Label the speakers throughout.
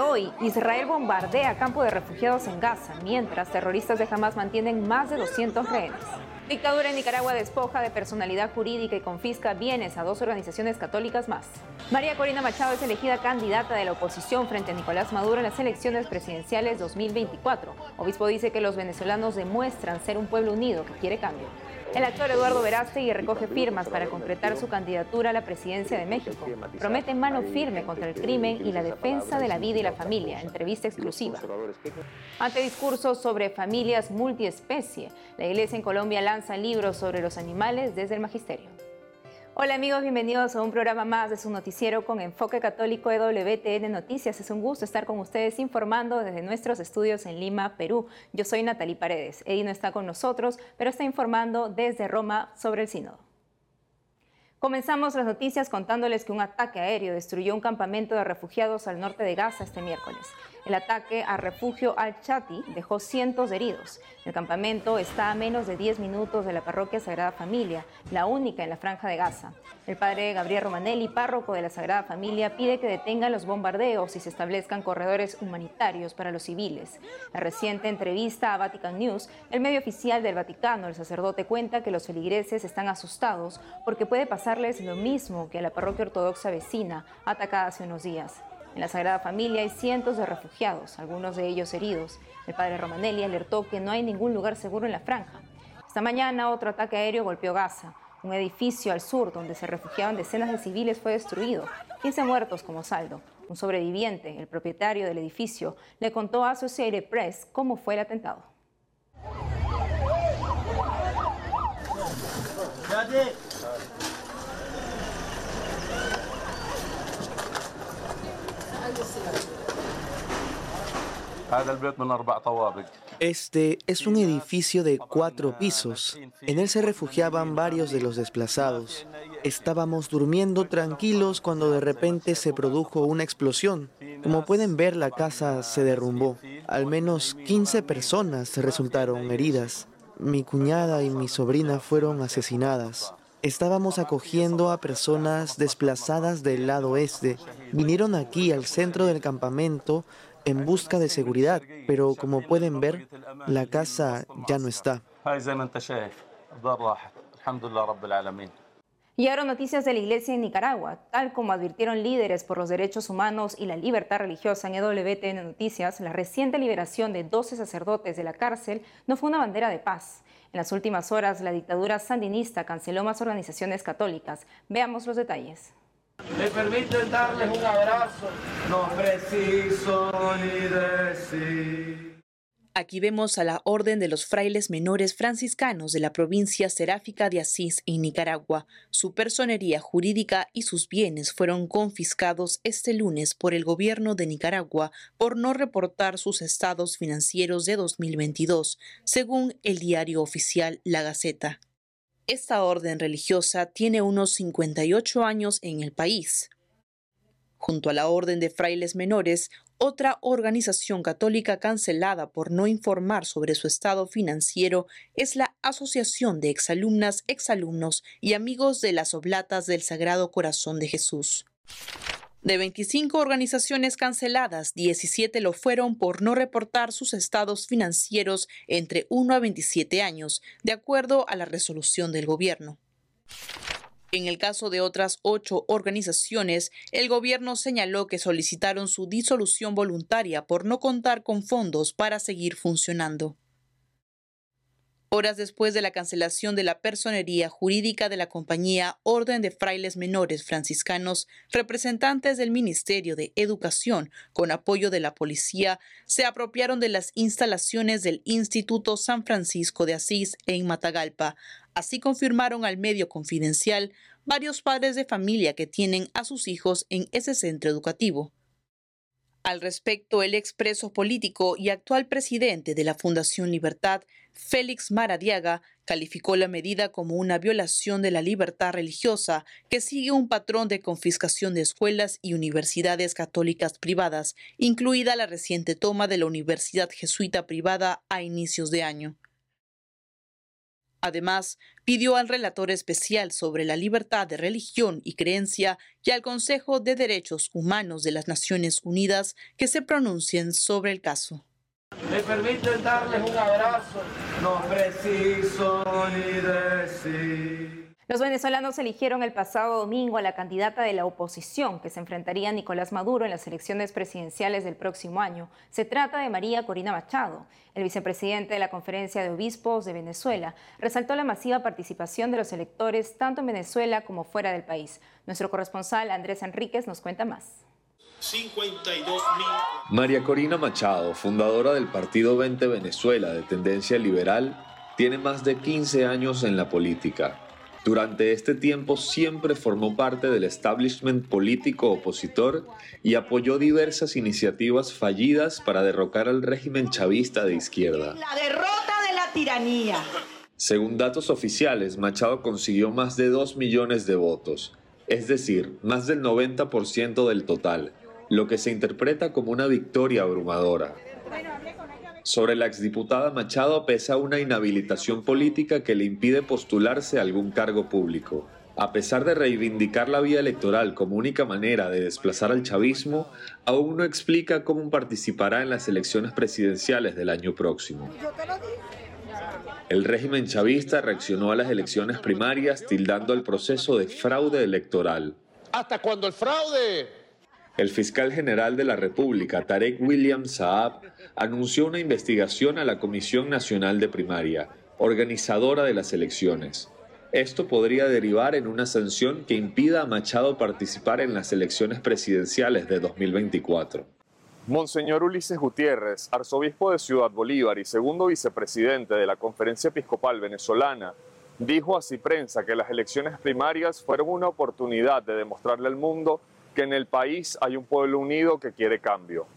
Speaker 1: hoy, Israel bombardea campo de refugiados en Gaza, mientras terroristas de Hamas mantienen más de 200 rehenes. Dictadura en Nicaragua despoja de personalidad jurídica y confisca bienes a dos organizaciones católicas más. María Corina Machado es elegida candidata de la oposición frente a Nicolás Maduro en las elecciones presidenciales 2024. Obispo dice que los venezolanos demuestran ser un pueblo unido que quiere cambio. El actor Eduardo Verástegui recoge firmas para concretar su candidatura a la presidencia de México. Promete mano firme contra el crimen y la defensa de la vida y la familia. Entrevista exclusiva. Ante discursos sobre familias multiespecie, la Iglesia en Colombia lanza libros sobre los animales desde el magisterio. Hola amigos, bienvenidos a un programa más de su noticiero con enfoque católico EWTN Noticias. Es un gusto estar con ustedes informando desde nuestros estudios en Lima, Perú. Yo soy Natalie Paredes. Eddie no está con nosotros, pero está informando desde Roma sobre el sínodo. Comenzamos las noticias contándoles que un ataque aéreo destruyó un campamento de refugiados al norte de Gaza este miércoles. El ataque al refugio Al-Chati dejó cientos de heridos. El campamento está a menos de 10 minutos de la parroquia Sagrada Familia, la única en la franja de Gaza. El padre Gabriel Romanelli, párroco de la Sagrada Familia, pide que detengan los bombardeos y se establezcan corredores humanitarios para los civiles. La reciente entrevista a Vatican News, el medio oficial del Vaticano, el sacerdote cuenta que los feligreses están asustados porque puede pasarles lo mismo que a la parroquia ortodoxa vecina, atacada hace unos días. En la Sagrada Familia hay cientos de refugiados, algunos de ellos heridos. El padre Romanelli alertó que no hay ningún lugar seguro en la franja. Esta mañana otro ataque aéreo golpeó Gaza. Un edificio al sur donde se refugiaban decenas de civiles fue destruido, 15 muertos como saldo. Un sobreviviente, el propietario del edificio, le contó a Associated Press cómo fue el atentado.
Speaker 2: Este es un edificio de cuatro pisos. En él se refugiaban varios de los desplazados. Estábamos durmiendo tranquilos cuando de repente se produjo una explosión. Como pueden ver, la casa se derrumbó. Al menos 15 personas resultaron heridas. Mi cuñada y mi sobrina fueron asesinadas. Estábamos acogiendo a personas desplazadas del lado este. Vinieron aquí al centro del campamento en busca de seguridad, pero como pueden ver, la casa ya no está.
Speaker 1: Ahora noticias de la iglesia en Nicaragua. Tal como advirtieron líderes por los derechos humanos y la libertad religiosa en EWTN Noticias, la reciente liberación de 12 sacerdotes de la cárcel no fue una bandera de paz. En las últimas horas, la dictadura sandinista canceló más organizaciones católicas. Veamos los detalles.
Speaker 3: Me permiten darles un abrazo, no preciso ni decir.
Speaker 4: Aquí vemos a la Orden de los Frailes Menores Franciscanos de la provincia seráfica de Asís en Nicaragua. Su personería jurídica y sus bienes fueron confiscados este lunes por el gobierno de Nicaragua por no reportar sus estados financieros de 2022, según el diario oficial La Gaceta. Esta orden religiosa tiene unos 58 años en el país. Junto a la Orden de Frailes Menores, otra organización católica cancelada por no informar sobre su estado financiero es la Asociación de Exalumnas, Exalumnos y Amigos de las Oblatas del Sagrado Corazón de Jesús. De 25 organizaciones canceladas, 17 lo fueron por no reportar sus estados financieros entre 1 a 27 años, de acuerdo a la resolución del gobierno. En el caso de otras ocho organizaciones, el gobierno señaló que solicitaron su disolución voluntaria por no contar con fondos para seguir funcionando. Horas después de la cancelación de la personería jurídica de la compañía Orden de Frailes Menores Franciscanos, representantes del Ministerio de Educación, con apoyo de la policía, se apropiaron de las instalaciones del Instituto San Francisco de Asís en Matagalpa. Así confirmaron al medio confidencial varios padres de familia que tienen a sus hijos en ese centro educativo. Al respecto, el expreso político y actual presidente de la Fundación Libertad, Félix Maradiaga, calificó la medida como una violación de la libertad religiosa que sigue un patrón de confiscación de escuelas y universidades católicas privadas, incluida la reciente toma de la Universidad Jesuita privada a inicios de año. Además, pidió al relator especial sobre la libertad de religión y creencia y al Consejo de Derechos Humanos de las Naciones Unidas que se pronuncien sobre el caso.
Speaker 3: Me permiten darles un abrazo, no preciso ni decir.
Speaker 1: Los venezolanos eligieron el pasado domingo a la candidata de la oposición que se enfrentaría a Nicolás Maduro en las elecciones presidenciales del próximo año. Se trata de María Corina Machado. El vicepresidente de la Conferencia de Obispos de Venezuela resaltó la masiva participación de los electores tanto en Venezuela como fuera del país. Nuestro corresponsal Andrés Enríquez nos cuenta más.
Speaker 5: 52 María Corina Machado, fundadora del Partido 20 Venezuela de tendencia liberal, tiene más de 15 años en la política. Durante este tiempo siempre formó parte del establishment político opositor y apoyó diversas iniciativas fallidas para derrocar al régimen chavista de izquierda.
Speaker 6: La derrota de la tiranía.
Speaker 5: Según datos oficiales, Machado consiguió más de 2 millones de votos, es decir, más del 90% del total, lo que se interpreta como una victoria abrumadora. Sobre la exdiputada Machado pesa una inhabilitación política que le impide postularse a algún cargo público. A pesar de reivindicar la vía electoral como única manera de desplazar al chavismo, aún no explica cómo participará en las elecciones presidenciales del año próximo. El régimen chavista reaccionó a las elecciones primarias tildando el proceso de fraude electoral.
Speaker 7: Hasta cuando el fraude
Speaker 5: el fiscal general de la República, Tarek William Saab, anunció una investigación a la Comisión Nacional de Primaria, organizadora de las elecciones. Esto podría derivar en una sanción que impida a Machado participar en las elecciones presidenciales de 2024.
Speaker 8: Monseñor Ulises Gutiérrez, arzobispo de Ciudad Bolívar y segundo vicepresidente de la Conferencia Episcopal Venezolana, dijo a Ciprensa que las elecciones primarias fueron una oportunidad de demostrarle al mundo que en el país hay un pueblo unido que quiere cambio.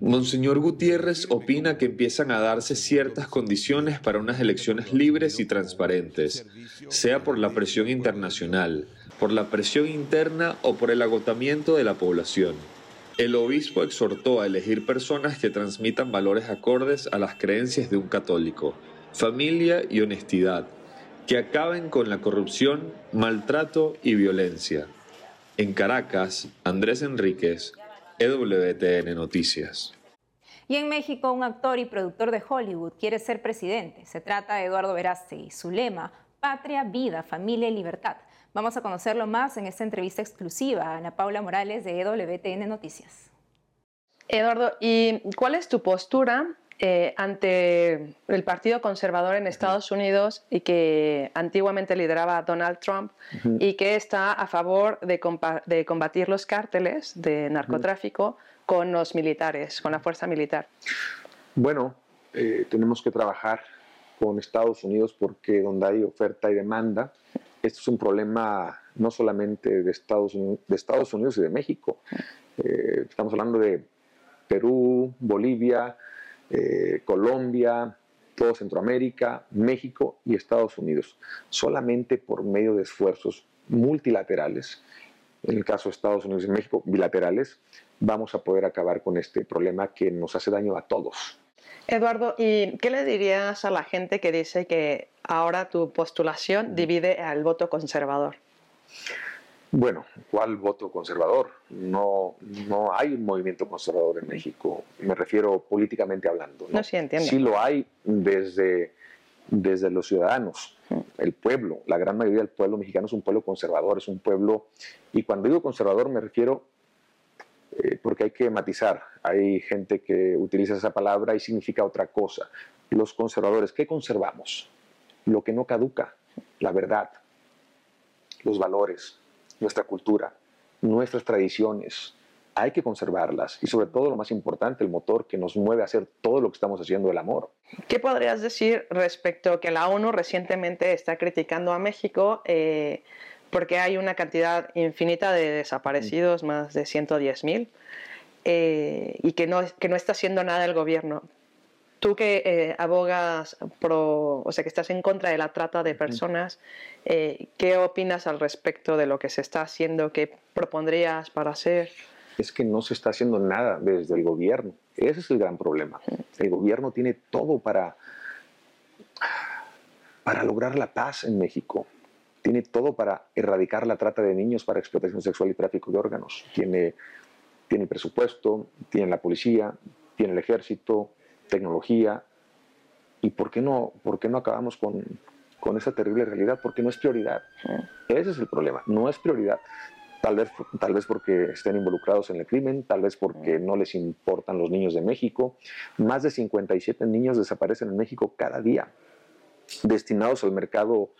Speaker 5: Monseñor Gutiérrez opina que empiezan a darse ciertas condiciones para unas elecciones libres y transparentes, sea por la presión internacional, por la presión interna o por el agotamiento de la población. El obispo exhortó a elegir personas que transmitan valores acordes a las creencias de un católico, familia y honestidad, que acaben con la corrupción, maltrato y violencia. En Caracas, Andrés Enríquez, EWTN Noticias.
Speaker 1: Y en México, un actor y productor de Hollywood quiere ser presidente. Se trata de Eduardo Verástegui. Su lema, Patria, Vida, Familia y Libertad. Vamos a conocerlo más en esta entrevista exclusiva a Ana Paula Morales de EWTN Noticias.
Speaker 9: Eduardo, ¿y cuál es tu postura eh, ante el Partido Conservador en Estados Unidos y que antiguamente lideraba Donald Trump y que está a favor de, combatir los cárteles de narcotráfico con los militares, con la fuerza militar.
Speaker 10: Bueno, eh, tenemos que trabajar con Estados Unidos porque donde hay oferta y demanda, esto es un problema no solamente de Estados, de Estados Unidos y de México. Eh, estamos hablando de Perú, Bolivia, eh, Colombia, todo Centroamérica, México y Estados Unidos. Solamente por medio de esfuerzos multilaterales, en el caso de Estados Unidos y México, bilaterales, vamos a poder acabar con este problema que nos hace daño a todos.
Speaker 9: Eduardo, ¿y qué le dirías a la gente que dice que ahora tu postulación divide al voto conservador?
Speaker 10: Bueno, ¿cuál voto conservador? No, no hay un movimiento conservador en México, me refiero políticamente hablando.
Speaker 9: No, sí, entiendo.
Speaker 10: Sí lo hay desde, desde los ciudadanos, el pueblo, la gran mayoría del pueblo mexicano es un pueblo conservador, es un pueblo, y cuando digo conservador me refiero eh, porque hay que matizar, hay gente que utiliza esa palabra y significa otra cosa. Los conservadores, ¿qué conservamos? Lo que no caduca, la verdad, los valores, nuestra cultura, nuestras tradiciones. Hay que conservarlas y sobre todo lo más importante, el motor que nos mueve a hacer todo lo que estamos haciendo, el amor.
Speaker 9: ¿Qué podrías decir respecto a que la ONU recientemente está criticando a México eh, porque hay una cantidad infinita de desaparecidos, más de 110 mil, eh, y que no, que no está haciendo nada el gobierno? Tú que eh, abogas pro, o sea, que estás en contra de la trata de personas, eh, ¿qué opinas al respecto de lo que se está haciendo? ¿Qué propondrías para hacer?
Speaker 10: Es que no se está haciendo nada desde el gobierno. Ese es el gran problema. El gobierno tiene todo para para lograr la paz en México. Tiene todo para erradicar la trata de niños para explotación sexual y tráfico de órganos. Tiene, tiene presupuesto, tiene la policía, tiene el ejército, tecnología. ¿Y por qué no, por qué no acabamos con, con esa terrible realidad? Porque no es prioridad. Ese es el problema, no es prioridad. Tal vez, tal vez porque estén involucrados en el crimen, tal vez porque no les importan los niños de México. Más de 57 niños desaparecen en México cada día, destinados al mercado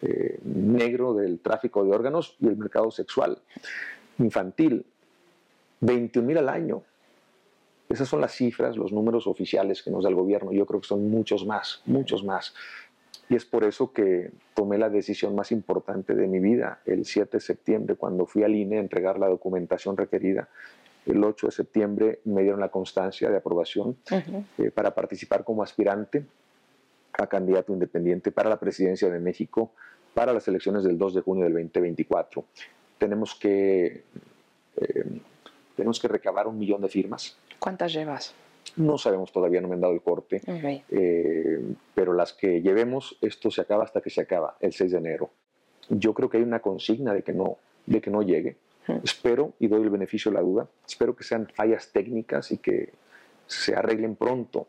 Speaker 10: eh, negro del tráfico de órganos y el mercado sexual infantil. 21 mil al año. Esas son las cifras, los números oficiales que nos da el gobierno. Yo creo que son muchos más, muchos más. Y es por eso que tomé la decisión más importante de mi vida el 7 de septiembre, cuando fui al INE a entregar la documentación requerida. El 8 de septiembre me dieron la constancia de aprobación eh, para participar como aspirante a candidato independiente para la presidencia de México para las elecciones del 2 de junio del 2024. Tenemos que, eh, tenemos que recabar un millón de firmas.
Speaker 9: ¿Cuántas llevas?
Speaker 10: No sabemos todavía, no me han dado el corte, eh, pero las que llevemos, esto se acaba hasta que se acaba, el 6 de enero. Yo creo que hay una consigna de que no, de que no llegue. Espero, y doy el beneficio de la duda, espero que sean fallas técnicas y que se arreglen pronto.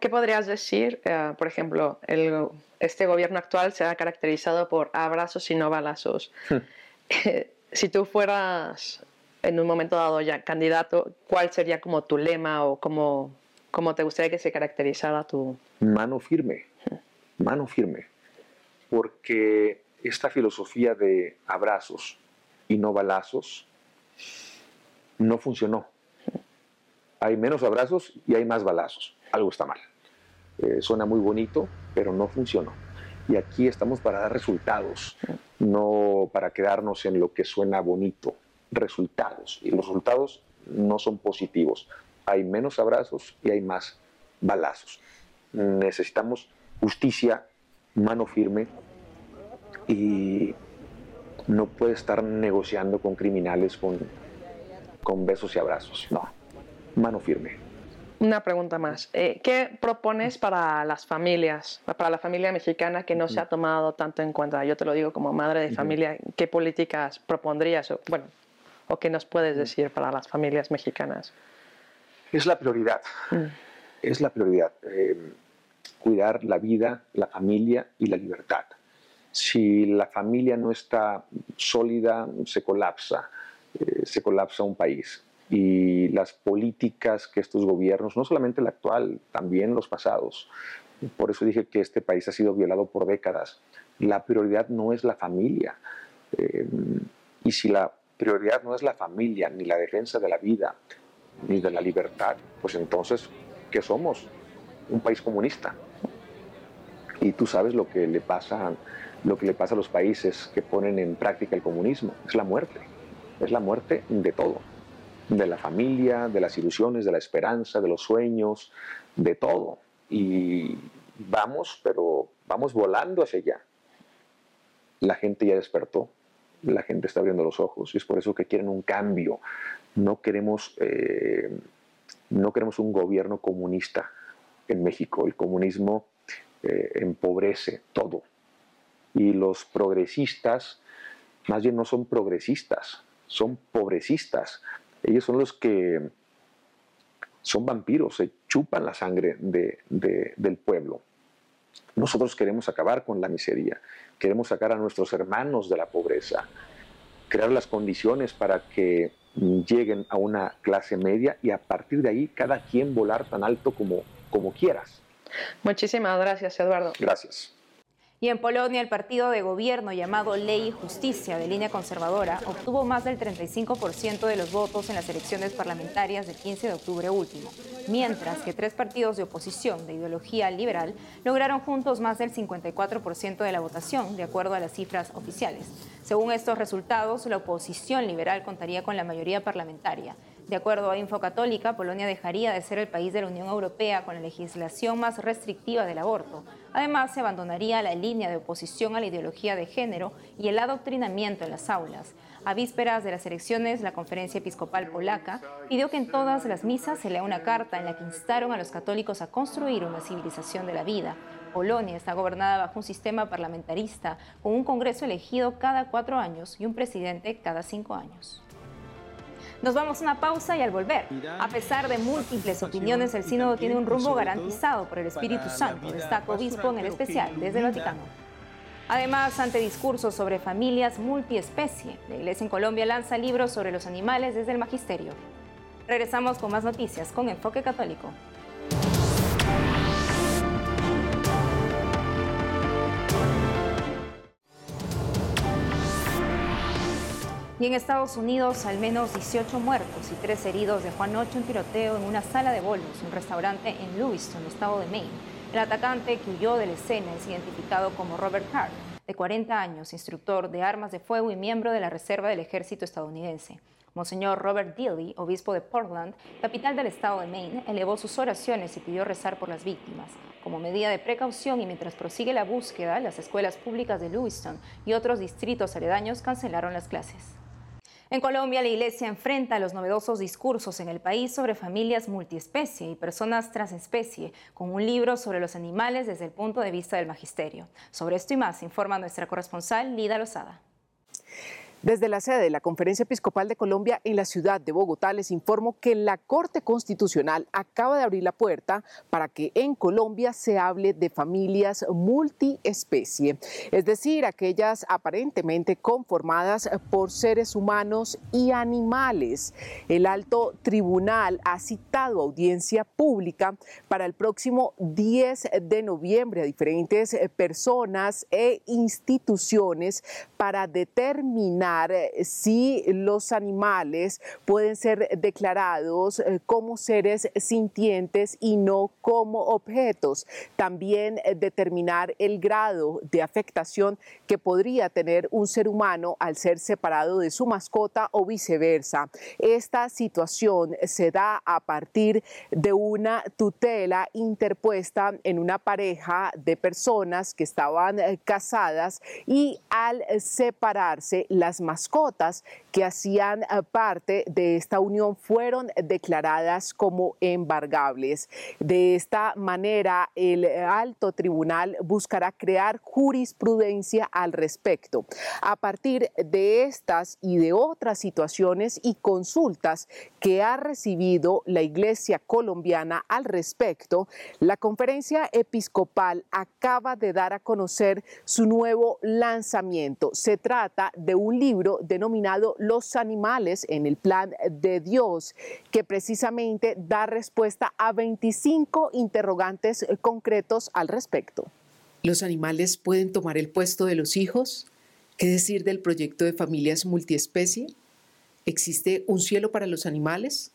Speaker 9: ¿Qué podrías decir? Eh, por ejemplo, el, este gobierno actual se ha caracterizado por abrazos y no balazos. si tú fueras en un momento dado ya candidato, ¿cuál sería como tu lema o cómo, cómo te gustaría que se caracterizara tu...
Speaker 10: Mano firme, mano firme, porque esta filosofía de abrazos y no balazos no funcionó. Hay menos abrazos y hay más balazos. Algo está mal. Eh, suena muy bonito, pero no funcionó. Y aquí estamos para dar resultados, no para quedarnos en lo que suena bonito resultados y los resultados no son positivos. Hay menos abrazos y hay más balazos. Necesitamos justicia, mano firme y no puede estar negociando con criminales con, con besos y abrazos. No, mano firme.
Speaker 9: Una pregunta más. Eh, ¿Qué propones para las familias, para la familia mexicana que no se ha tomado tanto en cuenta? Yo te lo digo como madre de familia, ¿qué políticas propondrías? Bueno, ¿O qué nos puedes decir para las familias mexicanas?
Speaker 10: Es la prioridad. Mm. Es la prioridad. Eh, cuidar la vida, la familia y la libertad. Si la familia no está sólida, se colapsa. Eh, se colapsa un país. Y las políticas que estos gobiernos, no solamente el actual, también los pasados, por eso dije que este país ha sido violado por décadas. La prioridad no es la familia. Eh, y si la prioridad no es la familia, ni la defensa de la vida, ni de la libertad, pues entonces, ¿qué somos? Un país comunista. Y tú sabes lo que le pasa, lo que le pasa a los países que ponen en práctica el comunismo, es la muerte. Es la muerte de todo, de la familia, de las ilusiones, de la esperanza, de los sueños, de todo. Y vamos, pero vamos volando hacia allá. La gente ya despertó, la gente está abriendo los ojos y es por eso que quieren un cambio. No queremos, eh, no queremos un gobierno comunista en México. El comunismo eh, empobrece todo. Y los progresistas, más bien no son progresistas, son pobrecistas. Ellos son los que son vampiros, se chupan la sangre del pueblo. Nosotros queremos acabar con la miseria, queremos sacar a nuestros hermanos de la pobreza, crear las condiciones para que lleguen a una clase media y a partir de ahí cada quien volar tan alto como, como quieras.
Speaker 9: Muchísimas gracias, Eduardo.
Speaker 10: Gracias.
Speaker 1: Y en Polonia, el partido de gobierno llamado Ley Justicia de línea conservadora obtuvo más del 35% de los votos en las elecciones parlamentarias del 15 de octubre último, mientras que tres partidos de oposición de ideología liberal lograron juntos más del 54% de la votación, de acuerdo a las cifras oficiales. Según estos resultados, la oposición liberal contaría con la mayoría parlamentaria. De acuerdo a Infocatólica, Polonia dejaría de ser el país de la Unión Europea con la legislación más restrictiva del aborto. Además, se abandonaría la línea de oposición a la ideología de género y el adoctrinamiento en las aulas. A vísperas de las elecciones, la Conferencia Episcopal Polaca pidió que en todas las misas se lea una carta en la que instaron a los católicos a construir una civilización de la vida, Polonia está gobernada bajo un sistema parlamentarista, con un Congreso elegido cada cuatro años y un presidente cada cinco años. Nos vamos a una pausa y al volver, a pesar de múltiples opiniones, el sínodo tiene un rumbo garantizado por el Espíritu Santo, destaca obispo en el especial desde el Vaticano. Además, ante discursos sobre familias multiespecie, la Iglesia en Colombia lanza libros sobre los animales desde el Magisterio. Regresamos con más noticias con Enfoque Católico. Y en Estados Unidos, al menos 18 muertos y 3 heridos dejó anoche un tiroteo en una sala de bolos, un restaurante en Lewiston, estado de Maine. El atacante que huyó de la escena es identificado como Robert Carr, de 40 años, instructor de armas de fuego y miembro de la Reserva del Ejército estadounidense. Monseñor Robert Dilly, obispo de Portland, capital del estado de Maine, elevó sus oraciones y pidió rezar por las víctimas. Como medida de precaución y mientras prosigue la búsqueda, las escuelas públicas de Lewiston y otros distritos aledaños cancelaron las clases. En Colombia, la Iglesia enfrenta los novedosos discursos en el país sobre familias multiespecie y personas transespecie, con un libro sobre los animales desde el punto de vista del magisterio. Sobre esto y más informa nuestra corresponsal Lida Lozada.
Speaker 11: Desde la sede de la Conferencia Episcopal de Colombia en la ciudad de Bogotá les informo que la Corte Constitucional acaba de abrir la puerta para que en Colombia se hable de familias multiespecie, es decir, aquellas aparentemente conformadas por seres humanos y animales. El alto tribunal ha citado audiencia pública para el próximo 10 de noviembre a diferentes personas e instituciones para determinar eh, si los animales pueden ser declarados eh, como seres sintientes y no como objetos. También eh, determinar el grado de afectación que podría tener un ser humano al ser separado de su mascota o viceversa. Esta situación se da a partir de una tutela interpuesta en una pareja de personas que estaban casadas y al separarse las mascotas que hacían eh, parte de esta unión fueron declaradas como embargables. De esta manera, el alto tribunal buscará crear jurisprudencia al respecto. A partir de estas y de otras situaciones y consultas que ha recibido la Iglesia colombiana al respecto, la conferencia episcopal acaba de dar a conocer su nuevo lanzamiento. Se trata de un libro denominado Los animales en el plan de Dios, que precisamente da respuesta a 25 interrogantes concretos al respecto.
Speaker 12: ¿Los animales pueden tomar el puesto de los hijos? ¿Qué decir del proyecto de familias multiespecie? ¿Existe un cielo para los animales?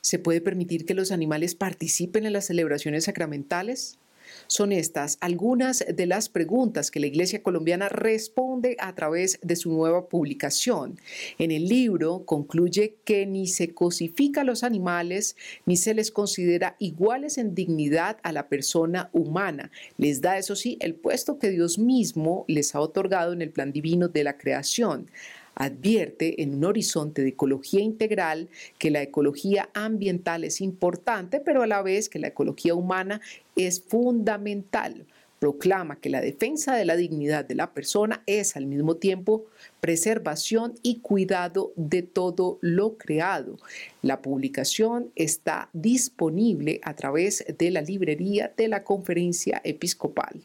Speaker 12: ¿Se puede permitir que los animales participen en las celebraciones sacramentales? Son estas algunas de las preguntas que la Iglesia colombiana responde a través de su nueva publicación. En el libro concluye que ni se cosifica a los animales ni se les considera iguales en dignidad a la persona humana. Les da, eso sí, el puesto que Dios mismo les ha otorgado en el plan divino de la creación advierte en un horizonte de ecología integral que la ecología ambiental es importante, pero a la vez que la ecología humana es fundamental. Proclama que la defensa de la dignidad de la persona es al mismo tiempo preservación y cuidado de todo lo creado. La publicación está disponible a través de la librería de la conferencia episcopal.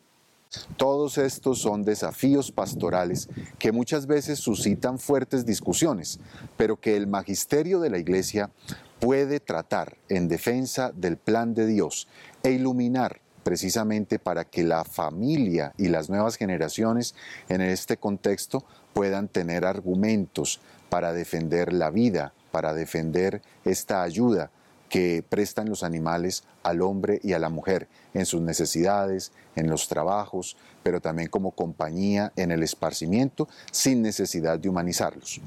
Speaker 13: Todos estos son desafíos pastorales que muchas veces suscitan fuertes discusiones, pero que el magisterio de la Iglesia puede tratar en defensa del plan de Dios e iluminar precisamente para que la familia y las nuevas generaciones en este contexto puedan tener argumentos para defender la vida, para defender esta ayuda que prestan los animales al hombre y a la mujer en sus necesidades, en los trabajos, pero también como compañía en el esparcimiento sin necesidad de humanizarlos.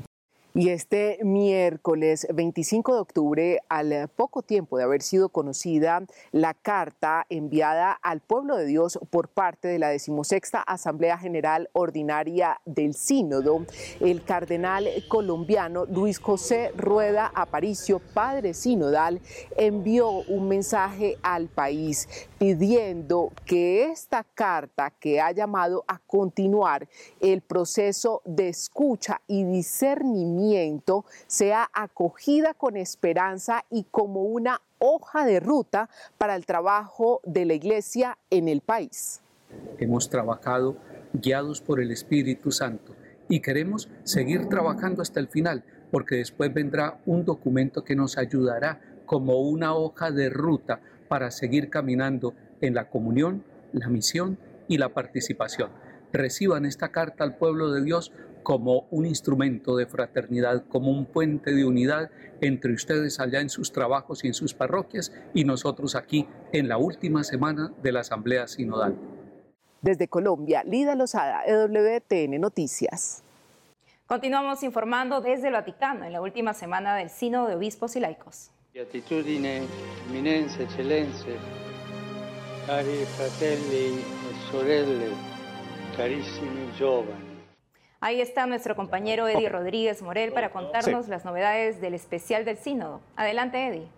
Speaker 11: Y este miércoles 25 de octubre, al poco tiempo de haber sido conocida la carta enviada al pueblo de Dios por parte de la decimosexta Asamblea General Ordinaria del Sínodo, el cardenal colombiano Luis José Rueda Aparicio, padre sinodal, envió un mensaje al país pidiendo que esta carta que ha llamado a continuar el proceso de escucha y discernimiento sea acogida con esperanza y como una hoja de ruta para el trabajo de la Iglesia en el país.
Speaker 14: Hemos trabajado guiados por el Espíritu Santo y queremos seguir trabajando hasta el final, porque después vendrá un documento que nos ayudará como una hoja de ruta para seguir caminando en la comunión, la misión y la participación. Reciban esta carta al pueblo de Dios como un instrumento de fraternidad, como un puente de unidad entre ustedes allá en sus trabajos y en sus parroquias y nosotros aquí en la última semana de la Asamblea Sinodal.
Speaker 11: Desde Colombia, Lida Lozada, EWTN Noticias.
Speaker 1: Continuamos informando desde el Vaticano en la última semana del Sínodo de Obispos y Laicos.
Speaker 15: Beatitudine, eminenze, eccellenze, cari fratelli e sorelle, carissimi giovani.
Speaker 1: Ahí está nuestro compañero Eddie Rodríguez Morel para contarnos las novedades del especial del Sínodo. Adelante, Eddie.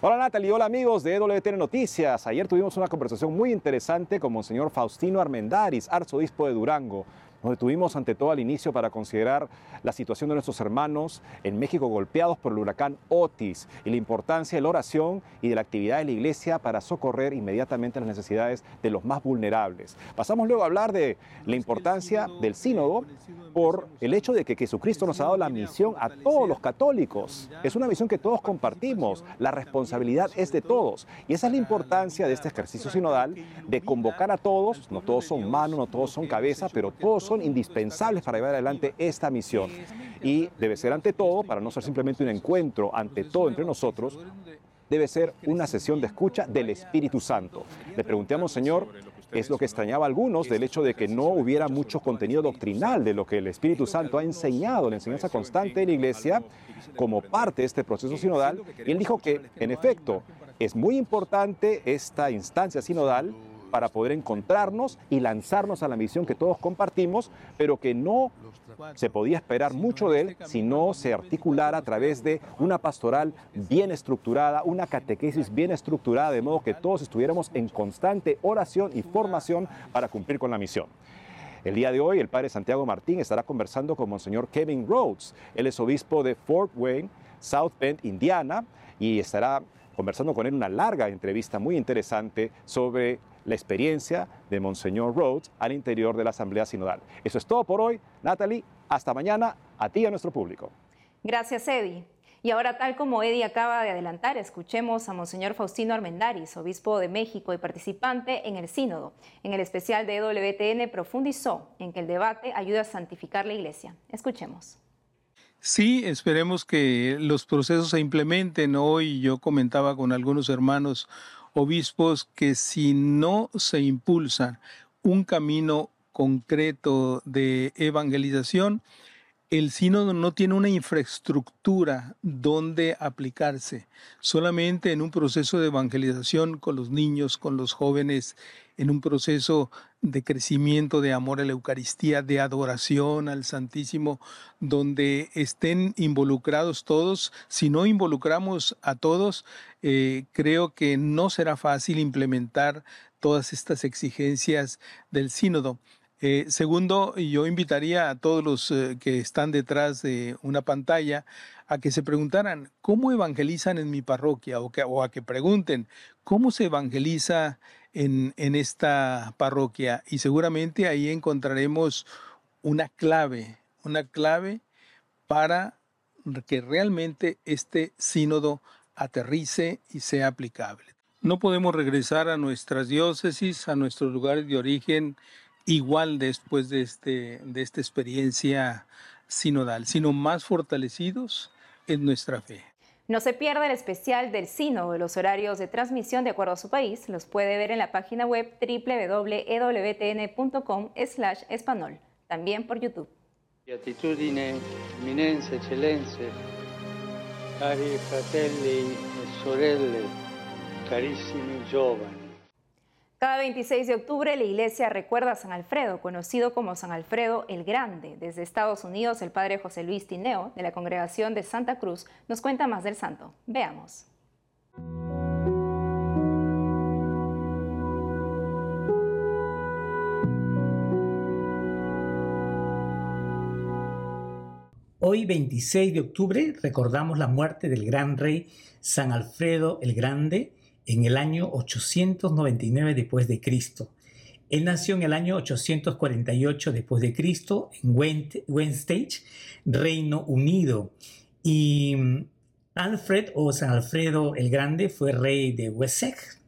Speaker 16: Hola Natalie, hola amigos de EWTN Noticias. Ayer tuvimos una conversación muy interesante con Monseñor Faustino Armendaris, arzobispo de Durango. Nos detuvimos ante todo al inicio para considerar la situación de nuestros hermanos en México golpeados por el huracán Otis y la importancia de la oración y de la actividad de la iglesia para socorrer inmediatamente las necesidades de los más vulnerables. Pasamos luego a hablar de la importancia del sínodo por el hecho de que Jesucristo nos ha dado la misión a todos los católicos. Es una misión que todos compartimos, la responsabilidad es de todos. Y esa es la importancia de este ejercicio sinodal, de convocar a todos, no todos son manos, no todos son cabeza, pero todos son indispensables para llevar adelante esta misión. Y debe ser ante todo, para no ser simplemente un encuentro ante todo entre nosotros, debe ser una sesión de escucha del Espíritu Santo. Le preguntamos, Señor, es lo que extrañaba a algunos del hecho de que no hubiera mucho contenido doctrinal de lo que el Espíritu Santo ha enseñado, la enseñanza constante de la Iglesia, como parte de este proceso sinodal. Y él dijo que, en efecto, es muy importante esta instancia sinodal para poder encontrarnos y lanzarnos a la misión que todos compartimos, pero que no se podía esperar mucho de él si no se articulara a través de una pastoral bien estructurada, una catequesis bien estructurada, de modo que todos estuviéramos en constante oración y formación para cumplir con la misión. El día de hoy, el padre Santiago Martín estará conversando con Monseñor Kevin Rhodes. Él es obispo de Fort Wayne, South Bend, Indiana, y estará conversando con él una larga entrevista muy interesante sobre la experiencia de Monseñor Rhodes al interior de la Asamblea Sinodal. Eso es todo por hoy. Natalie, hasta mañana, a ti y a nuestro público.
Speaker 1: Gracias, Eddie. Y ahora, tal como Eddie acaba de adelantar, escuchemos a Monseñor Faustino Armendaris, obispo de México y participante en el Sínodo. En el especial de WTN profundizó en que el debate ayuda a santificar la Iglesia. Escuchemos.
Speaker 17: Sí, esperemos que los procesos se implementen. Hoy yo comentaba con algunos hermanos obispos que si no se impulsa un camino concreto de evangelización, el sínodo no tiene una infraestructura donde aplicarse, solamente en un proceso de evangelización con los niños, con los jóvenes, en un proceso de crecimiento de amor a la Eucaristía, de adoración al Santísimo, donde estén involucrados todos. Si no involucramos a todos, eh, creo que no será fácil implementar todas estas exigencias del sínodo. Eh, segundo, yo invitaría a todos los eh, que están detrás de una pantalla a que se preguntaran cómo evangelizan en mi parroquia o, a que pregunten cómo se evangeliza en, en esta parroquia y seguramente ahí encontraremos una clave, una clave para que realmente este sínodo aterrice y sea aplicable. No podemos regresar a nuestras diócesis, a nuestros lugares de origen igual después de, este, de esta experiencia sinodal, sino más fortalecidos en nuestra fe.
Speaker 1: No se pierda el especial del Sino de los horarios de transmisión de acuerdo a su país. Los puede ver en la página web www.ewtn.com slash español, también por YouTube.
Speaker 15: Beatitudine, eminenze, eccellenze, cari fratelli e sorelle, carissimi giovani.
Speaker 1: Cada 26 de octubre la iglesia recuerda a San Alfredo, conocido como San Alfredo el Grande. Desde Estados Unidos, el padre José Luis Tineo, de la congregación de Santa Cruz, nos cuenta más del santo. Veamos.
Speaker 18: Hoy 26 de octubre recordamos la muerte del gran rey San Alfredo el Grande, en el año 899 después de Cristo. Él nació en el año 848 después de Cristo en Wenstage, Reino Unido. Y mm, Alfred o San Alfredo el Grande fue rey de Wessex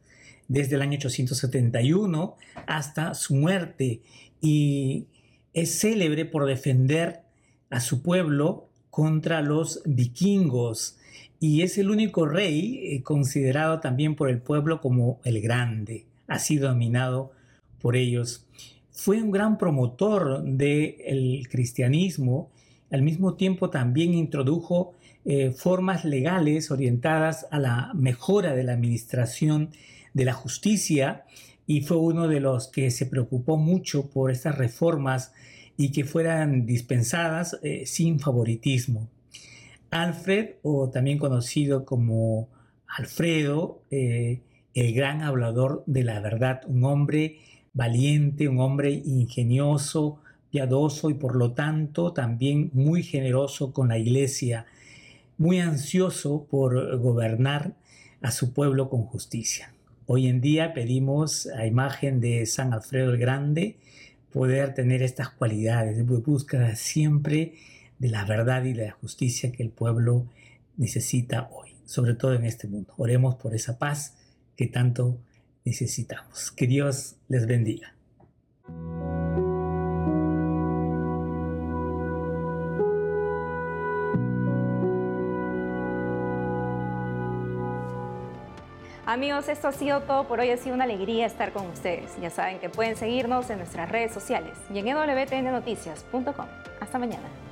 Speaker 18: desde el año 871 hasta su muerte y es célebre por defender a su pueblo contra los vikingos y es el único rey eh, considerado también por el pueblo como el grande. Sido dominado por ellos. Fue un gran promotor del cristianismo, al mismo tiempo también introdujo eh, formas legales orientadas a la mejora de la administración de la justicia y fue uno de los que se preocupó mucho por estas reformas y que fueran dispensadas eh, sin favoritismo. Alfred, o también conocido como Alfredo, eh, el gran hablador de la verdad, un hombre valiente, un hombre ingenioso, piadoso y por lo tanto también muy generoso con la iglesia, muy ansioso por gobernar a su pueblo con justicia. Hoy en día pedimos a imagen de San Alfredo el Grande poder tener estas cualidades, de búsqueda siempre de la verdad y de la justicia que el pueblo necesita hoy, sobre todo en este mundo. Oremos por esa paz que tanto necesitamos. Que Dios les bendiga.
Speaker 1: Amigos, esto ha sido todo por hoy. Ha sido una alegría estar con ustedes. Ya saben que pueden seguirnos en nuestras redes sociales y en wtnnoticias.com. Hasta mañana.